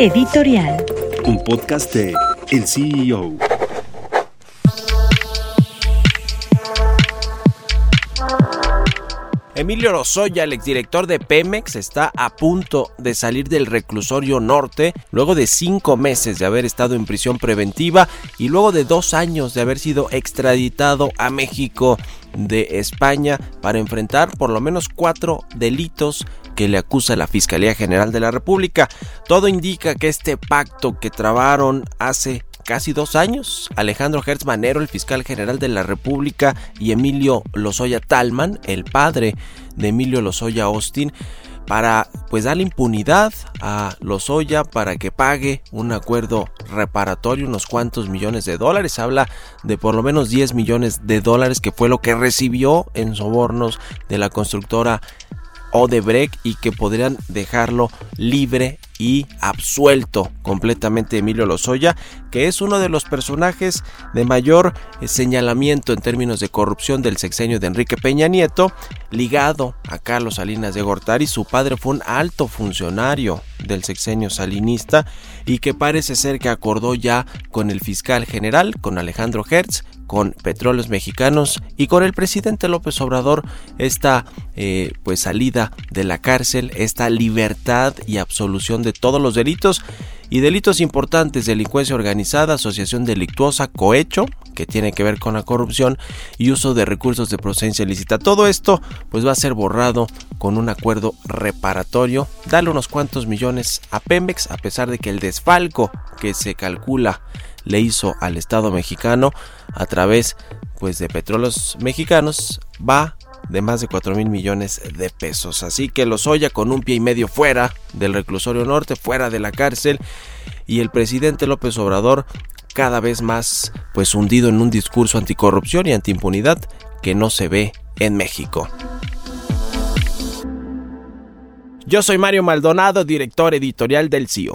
Editorial. Un podcast de El CEO. Emilio Lozoya, el exdirector de Pemex, está a punto de salir del reclusorio norte luego de cinco meses de haber estado en prisión preventiva y luego de dos años de haber sido extraditado a México de España para enfrentar por lo menos cuatro delitos que le acusa la Fiscalía General de la República. Todo indica que este pacto que trabaron hace casi dos años, Alejandro Hertz Manero, el fiscal general de la República, y Emilio Lozoya Talman, el padre de Emilio Lozoya Austin, para pues darle impunidad a Lozoya para que pague un acuerdo reparatorio, unos cuantos millones de dólares. Habla de por lo menos 10 millones de dólares que fue lo que recibió en sobornos de la constructora Odebrecht y que podrían dejarlo libre y absuelto completamente Emilio Lozoya, que es uno de los personajes de mayor eh, señalamiento en términos de corrupción del sexenio de Enrique Peña Nieto, ligado a Carlos Salinas de Gortari. Su padre fue un alto funcionario del sexenio salinista y que parece ser que acordó ya con el fiscal general, con Alejandro Hertz, con Petróleos Mexicanos y con el presidente López Obrador esta eh, pues salida de la cárcel, esta libertad y absolución de todos los delitos y delitos importantes, delincuencia organizada, asociación delictuosa, cohecho, que tiene que ver con la corrupción y uso de recursos de procedencia ilícita. Todo esto pues va a ser borrado con un acuerdo reparatorio, darle unos cuantos millones a Pemex a pesar de que el desfalco que se calcula le hizo al Estado mexicano a través pues de petróleos mexicanos va de más de 4 mil millones de pesos. Así que Lozoya con un pie y medio fuera del reclusorio norte, fuera de la cárcel, y el presidente López Obrador cada vez más pues hundido en un discurso anticorrupción y antiimpunidad que no se ve en México. Yo soy Mario Maldonado, director editorial del CIO.